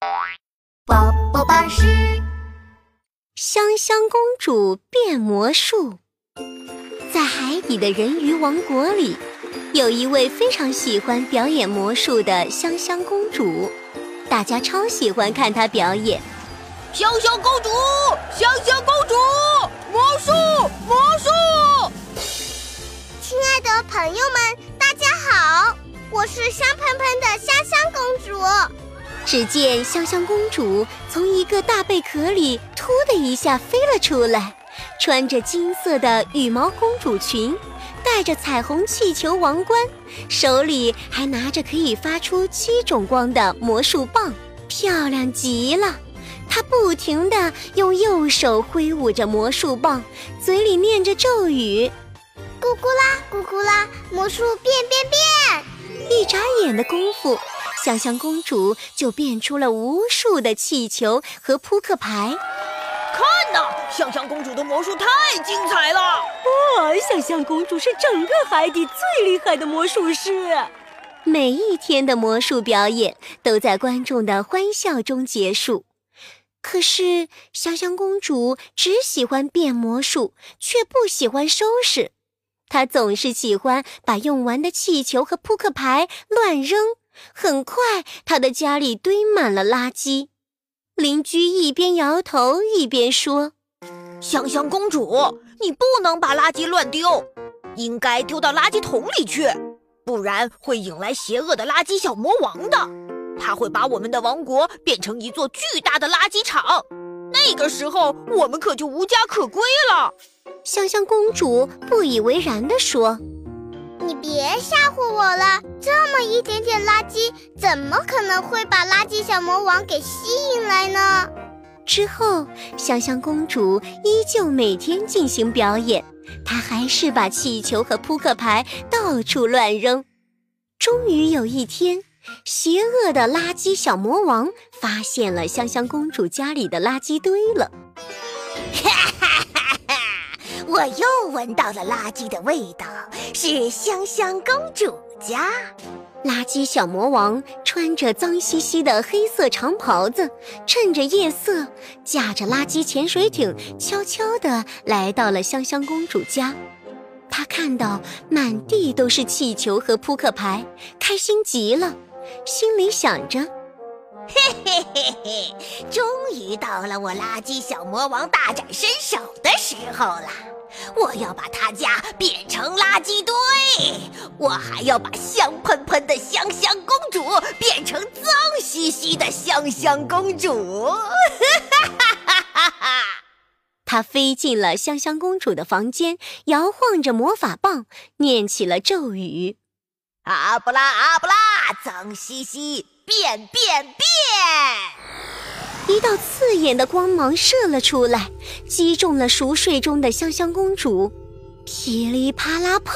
宝宝巴士，香香公主变魔术。在海底的人鱼王国里，有一位非常喜欢表演魔术的香香公主，大家超喜欢看她表演。香香公主，香香公主，魔术，魔术！亲爱的朋友们，大家好，我是香喷喷的香香公主。只见香香公主从一个大贝壳里突的一下飞了出来，穿着金色的羽毛公主裙，戴着彩虹气球王冠，手里还拿着可以发出七种光的魔术棒，漂亮极了。她不停地用右手挥舞着魔术棒，嘴里念着咒语：“咕咕啦，咕咕啦，魔术变变变！”一眨眼的功夫。香香公主就变出了无数的气球和扑克牌。看呐，香香公主的魔术太精彩了！哇，香香公主是整个海底最厉害的魔术师。每一天的魔术表演都在观众的欢笑中结束。可是香香公主只喜欢变魔术，却不喜欢收拾。她总是喜欢把用完的气球和扑克牌乱扔。很快，他的家里堆满了垃圾。邻居一边摇头一边说：“香香公主，你不能把垃圾乱丢，应该丢到垃圾桶里去，不然会引来邪恶的垃圾小魔王的。他会把我们的王国变成一座巨大的垃圾场，那个时候我们可就无家可归了。”香香公主不以为然地说。你别吓唬我了！这么一点点垃圾，怎么可能会把垃圾小魔王给吸引来呢？之后，香香公主依旧每天进行表演，她还是把气球和扑克牌到处乱扔。终于有一天，邪恶的垃圾小魔王发现了香香公主家里的垃圾堆了。我又闻到了垃圾的味道。是香香公主家，垃圾小魔王穿着脏兮兮的黑色长袍子，趁着夜色，驾着垃圾潜水艇，悄悄地来到了香香公主家。他看到满地都是气球和扑克牌，开心极了，心里想着：嘿嘿嘿嘿，终于到了我垃圾小魔王大展身手的时候了。我要把他家变成垃圾堆，我还要把香喷喷的香香公主变成脏兮兮的香香公主。哈哈哈哈哈！他飞进了香香公主的房间，摇晃着魔法棒，念起了咒语：阿布拉阿布拉，脏兮兮变变变！一道刺眼的光芒射了出来，击中了熟睡中的香香公主。噼里啪啦碰，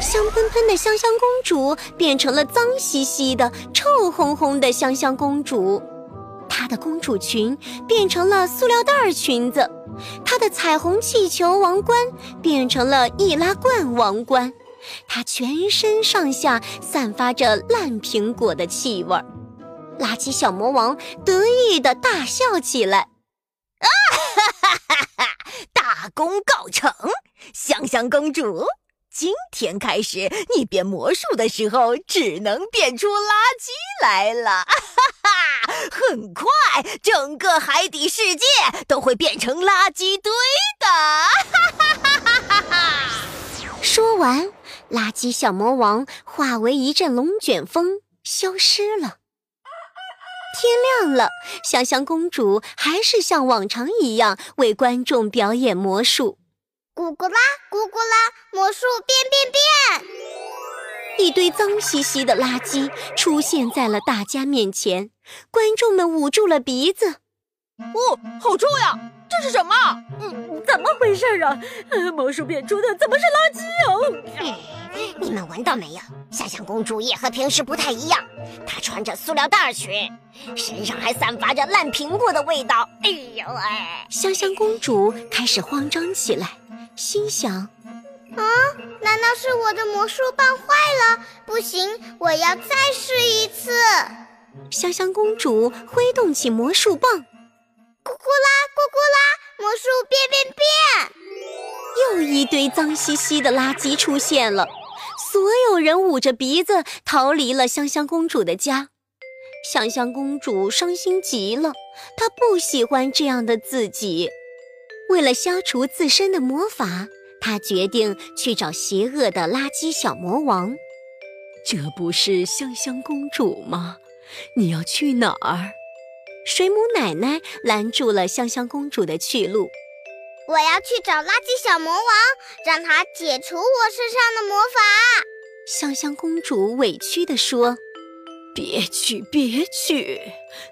香喷喷的香香公主变成了脏兮兮的、臭烘烘的香香公主。她的公主裙变成了塑料袋裙子，她的彩虹气球王冠变成了易拉罐王冠，她全身上下散发着烂苹果的气味儿。垃圾小魔王得意的大笑起来，啊哈哈哈哈！大功告成，香香公主，今天开始，你变魔术的时候只能变出垃圾来了，哈哈！很快，整个海底世界都会变成垃圾堆的，哈哈哈哈哈哈！说完，垃圾小魔王化为一阵龙卷风，消失了。天亮了，香香公主还是像往常一样为观众表演魔术。咕咕啦，咕咕啦，魔术变变变！一堆脏兮兮的垃圾出现在了大家面前，观众们捂住了鼻子。哦，好臭呀！这是什么？嗯，怎么回事啊？魔术变出的怎么是垃圾哦？你们闻到没有？香香公主也和平时不太一样，她穿着塑料袋裙，身上还散发着烂苹果的味道。哎呦哎！香香公主开始慌张起来，心想：啊，难道是我的魔术棒坏了？不行，我要再试一次。香香公主挥动起魔术棒，咕咕啦咕咕啦，魔术变变变！又一堆脏兮兮的垃圾出现了，所有人捂着鼻子逃离了香香公主的家。香香公主伤心极了，她不喜欢这样的自己。为了消除自身的魔法，她决定去找邪恶的垃圾小魔王。这不是香香公主吗？你要去哪儿？水母奶奶拦住了香香公主的去路。我要去找垃圾小魔王，让他解除我身上的魔法。香香公主委屈地说。别去，别去！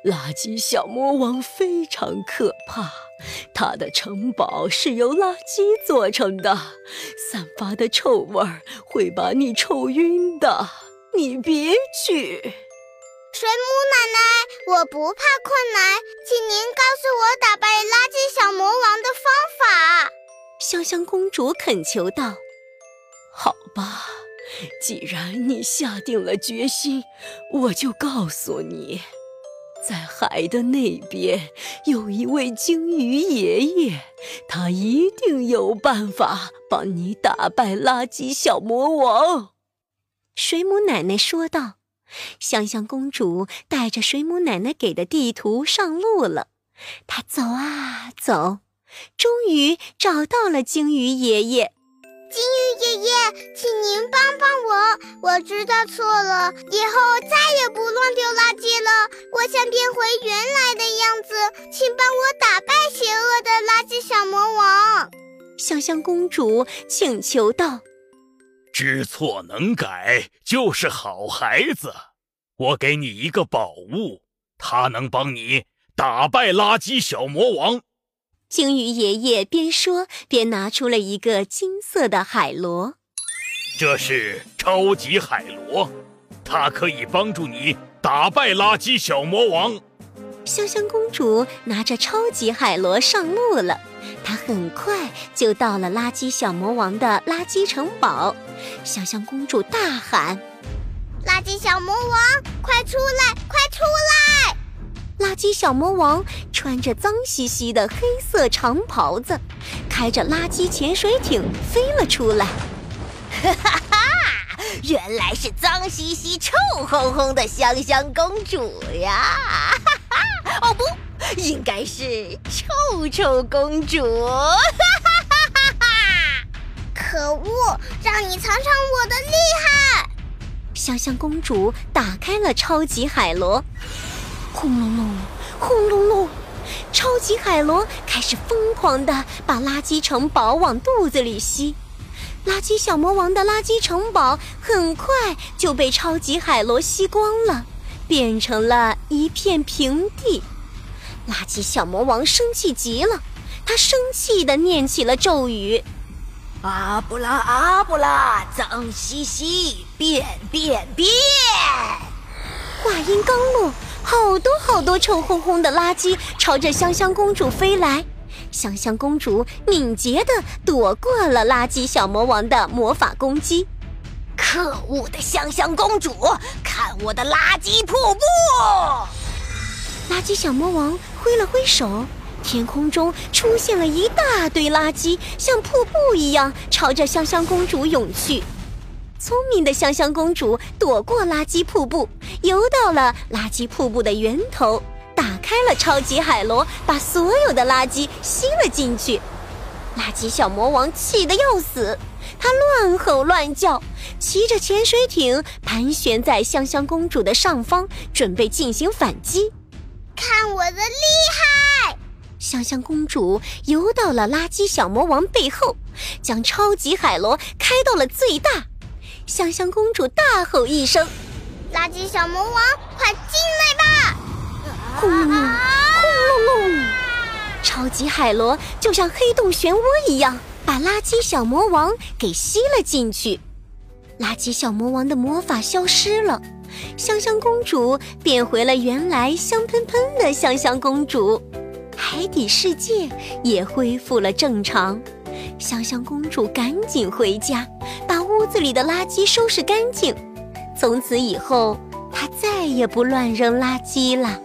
垃圾小魔王非常可怕，他的城堡是由垃圾做成的，散发的臭味儿会把你臭晕的。你别去！水母奶奶，我不怕困难，请您告诉我打败垃圾小魔王的方法。香香公主恳求道：“好吧。”既然你下定了决心，我就告诉你，在海的那边有一位鲸鱼爷爷，他一定有办法帮你打败垃圾小魔王。”水母奶奶说道。香香公主带着水母奶奶给的地图上路了。她走啊走，终于找到了鲸鱼爷爷。金鱼爷爷，请您帮帮我，我知道错了，以后再也不乱丢垃圾了。我想变回原来的样子，请帮我打败邪恶的垃圾小魔王。香香公主请求道：“知错能改就是好孩子，我给你一个宝物，它能帮你打败垃圾小魔王。”鲸鱼爷爷边说边拿出了一个金色的海螺，这是超级海螺，它可以帮助你打败垃圾小魔王。香香公主拿着超级海螺上路了，她很快就到了垃圾小魔王的垃圾城堡。香香公主大喊：“垃圾小魔王，快出来，快出来！”垃圾小魔王穿着脏兮兮的黑色长袍子，开着垃圾潜水艇飞了出来。哈哈哈！原来是脏兮兮、臭烘烘的香香公主呀！哈哈！哦不，应该是臭臭公主！让你尝尝我的厉害！香香公主打开了超级海螺。轰隆隆，轰隆隆，超级海螺开始疯狂的把垃圾城堡往肚子里吸。垃圾小魔王的垃圾城堡很快就被超级海螺吸光了，变成了一片平地。垃圾小魔王生气极了，他生气的念起了咒语：“阿布拉阿布拉，脏兮兮，变变变！”话音刚落。好多好多臭烘烘的垃圾朝着香香公主飞来，香香公主敏捷地躲过了垃圾小魔王的魔法攻击。可恶的香香公主，看我的垃圾瀑布！垃圾小魔王挥了挥手，天空中出现了一大堆垃圾，像瀑布一样朝着香香公主涌去。聪明的香香公主躲过垃圾瀑布，游到了垃圾瀑布的源头，打开了超级海螺，把所有的垃圾吸了进去。垃圾小魔王气得要死，他乱吼乱叫，骑着潜水艇盘旋在香香公主的上方，准备进行反击。看我的厉害！香香公主游到了垃圾小魔王背后，将超级海螺开到了最大。香香公主大吼一声：“垃圾小魔王，快进来吧！”轰隆隆，轰隆隆，超级海螺就像黑洞漩涡一样，把垃圾小魔王给吸了进去。垃圾小魔王的魔法消失了，香香公主变回了原来香喷喷的香香公主，海底世界也恢复了正常。香香公主赶紧回家，把屋子里的垃圾收拾干净。从此以后，她再也不乱扔垃圾了。